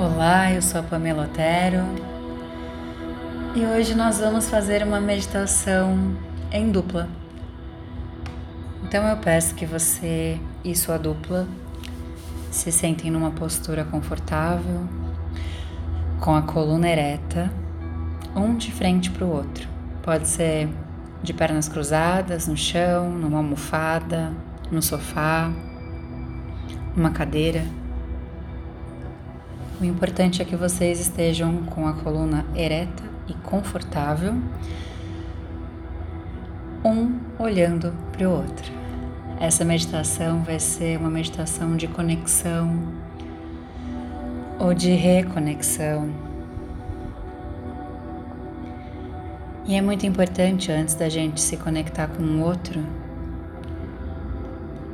Olá, eu sou a Pamela Otero e hoje nós vamos fazer uma meditação em dupla. Então eu peço que você e sua dupla se sentem numa postura confortável, com a coluna ereta, um de frente para o outro. Pode ser de pernas cruzadas, no chão, numa almofada, no sofá, numa cadeira. O importante é que vocês estejam com a coluna ereta e confortável, um olhando para o outro. Essa meditação vai ser uma meditação de conexão ou de reconexão. E é muito importante antes da gente se conectar com o outro,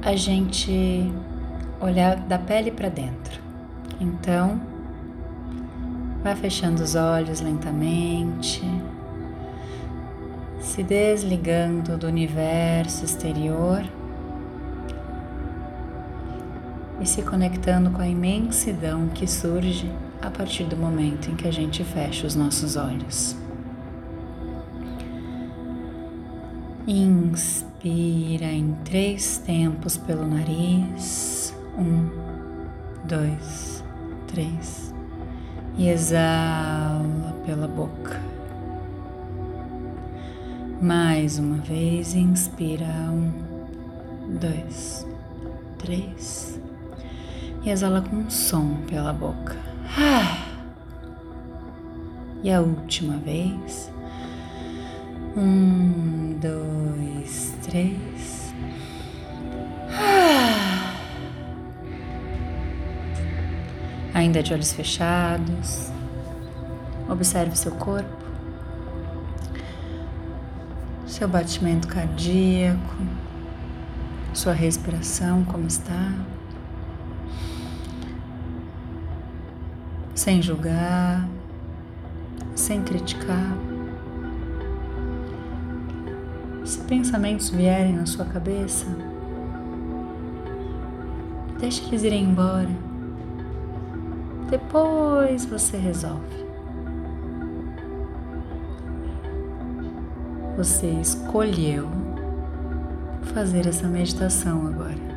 a gente olhar da pele para dentro. Então, Vai fechando os olhos lentamente, se desligando do universo exterior e se conectando com a imensidão que surge a partir do momento em que a gente fecha os nossos olhos. Inspira em três tempos pelo nariz. Um, dois, três e exala pela boca. Mais uma vez, inspira um, dois, três e exala com um som pela boca. E a última vez, um, dois, três. Ainda de olhos fechados. Observe seu corpo, seu batimento cardíaco, sua respiração, como está. Sem julgar, sem criticar. Se pensamentos vierem na sua cabeça, deixe eles irem embora. Depois você resolve. Você escolheu fazer essa meditação agora.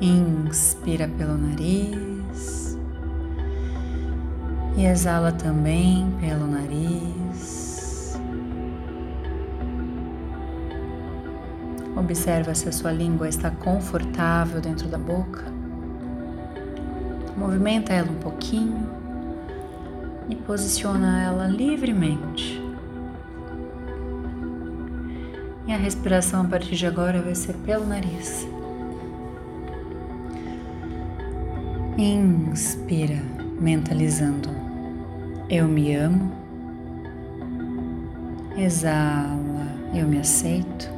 Inspira pelo nariz e exala também pelo nariz. Observa se a sua língua está confortável dentro da boca. Movimenta ela um pouquinho e posiciona ela livremente. E a respiração a partir de agora vai ser pelo nariz. Inspira, mentalizando. Eu me amo. Exala, eu me aceito.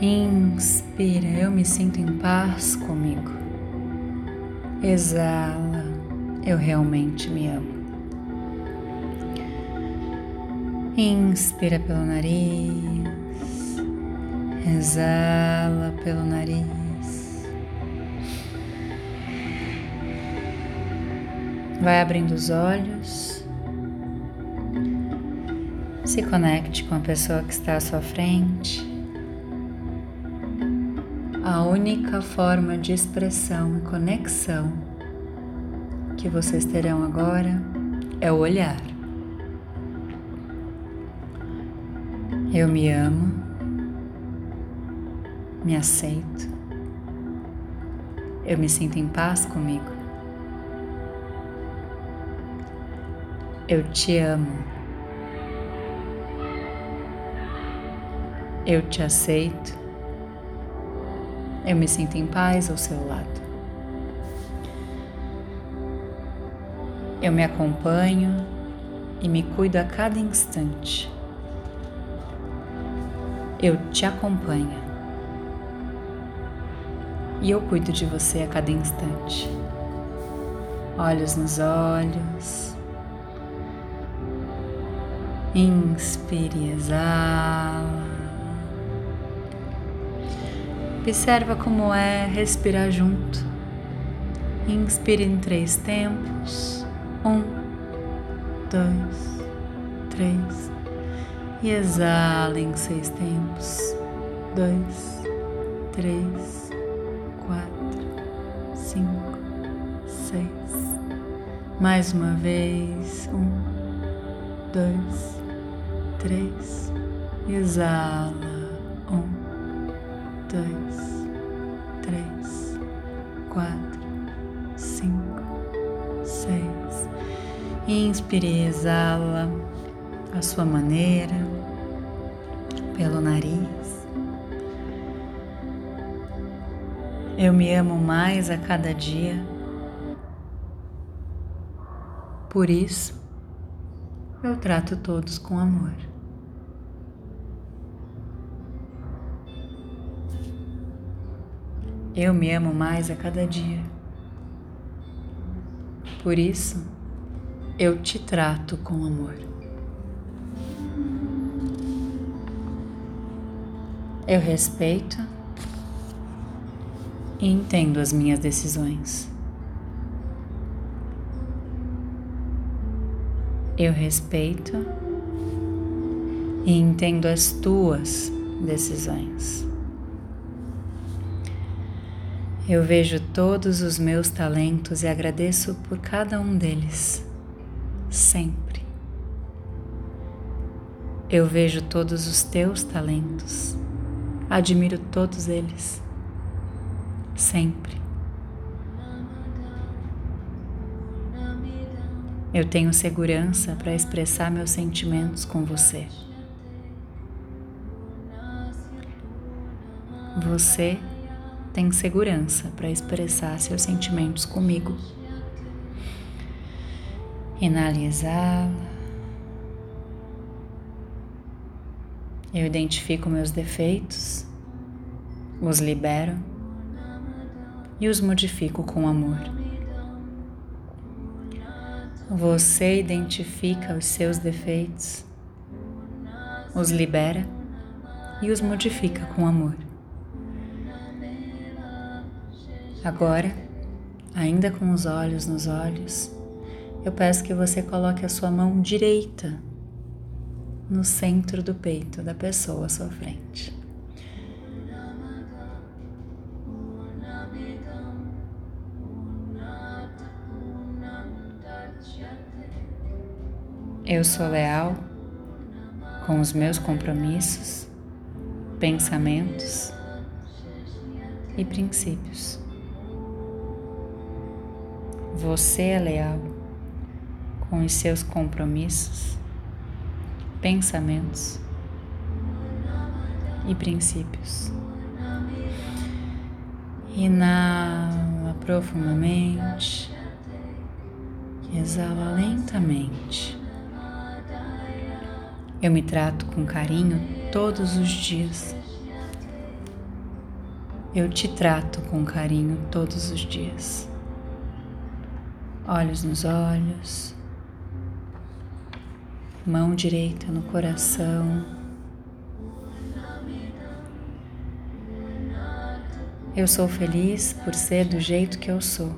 Inspira, eu me sinto em paz comigo. Exala, eu realmente me amo. Inspira pelo nariz, exala pelo nariz. Vai abrindo os olhos. Se conecte com a pessoa que está à sua frente. A única forma de expressão e conexão que vocês terão agora é o olhar. Eu me amo, me aceito, eu me sinto em paz comigo. Eu te amo. Eu te aceito eu me sinto em paz ao seu lado. Eu me acompanho e me cuido a cada instante. Eu te acompanho e eu cuido de você a cada instante. Olhos nos olhos. Inspire exala. Observa como é respirar junto. Inspire em três tempos. Um, dois, três. E exala em seis tempos. Dois, três, quatro, cinco, seis. Mais uma vez. Um, dois, três. Exala. Dois, três, quatro, cinco, seis. Inspire exala a sua maneira, pelo nariz. Eu me amo mais a cada dia. Por isso, eu trato todos com amor. Eu me amo mais a cada dia. Por isso, eu te trato com amor. Eu respeito e entendo as minhas decisões. Eu respeito e entendo as tuas decisões. Eu vejo todos os meus talentos e agradeço por cada um deles, sempre. Eu vejo todos os teus talentos, admiro todos eles, sempre. Eu tenho segurança para expressar meus sentimentos com você. Você tem segurança para expressar seus sentimentos comigo. Inalizá-la. Eu identifico meus defeitos, os libero e os modifico com amor. Você identifica os seus defeitos, os libera e os modifica com amor. Agora, ainda com os olhos nos olhos, eu peço que você coloque a sua mão direita no centro do peito da pessoa à sua frente. Eu sou leal com os meus compromissos, pensamentos e princípios. Você é leal com os seus compromissos, pensamentos e princípios. Inala profundamente, exala lentamente. Eu me trato com carinho todos os dias. Eu te trato com carinho todos os dias olhos nos olhos, mão direita no coração. Eu sou feliz por ser do jeito que eu sou.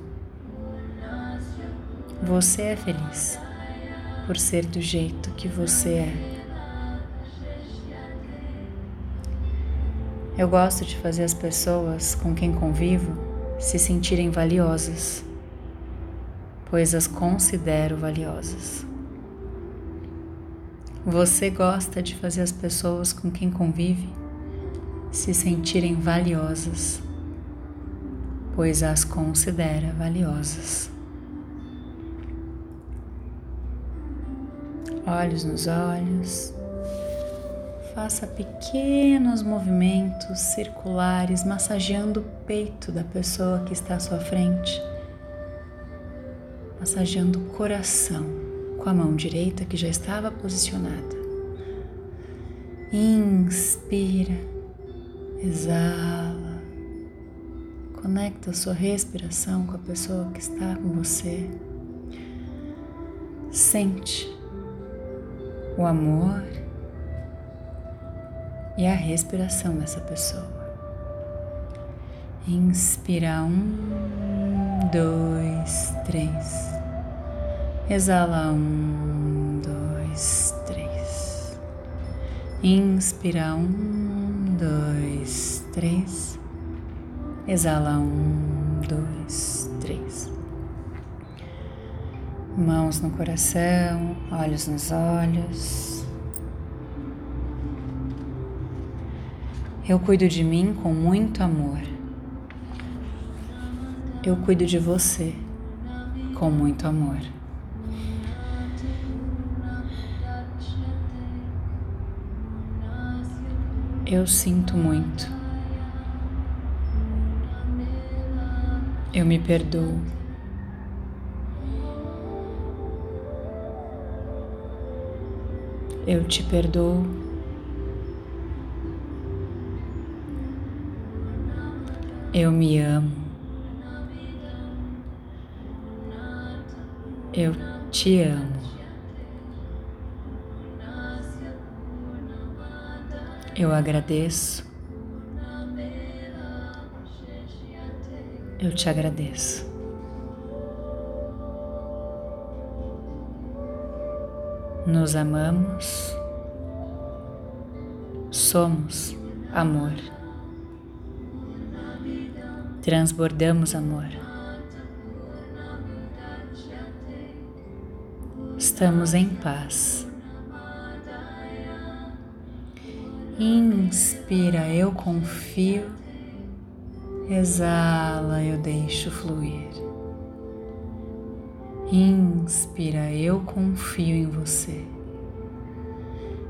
Você é feliz por ser do jeito que você é. Eu gosto de fazer as pessoas com quem convivo se sentirem valiosas pois as considero valiosas. Você gosta de fazer as pessoas com quem convive se sentirem valiosas, pois as considera valiosas. Olhos nos olhos. Faça pequenos movimentos circulares massageando o peito da pessoa que está à sua frente massageando o coração com a mão direita que já estava posicionada. Inspira, exala, conecta a sua respiração com a pessoa que está com você. Sente o amor e a respiração dessa pessoa. Inspira um, dois, três. Exala um, dois, três. Inspira um, dois, três. Exala um, dois, três. Mãos no coração, olhos nos olhos. Eu cuido de mim com muito amor. Eu cuido de você com muito amor. Eu sinto muito. Eu me perdoo. Eu te perdoo. Eu me amo. Eu te amo. Eu agradeço. Eu te agradeço. Nos amamos, somos amor, transbordamos amor. Estamos em paz. Inspira, eu confio. Exala, eu deixo fluir. Inspira, eu confio em você.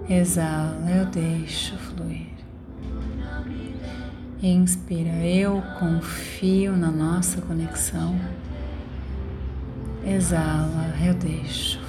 Exala, eu deixo fluir. Inspira, eu confio na nossa conexão. Exala, eu deixo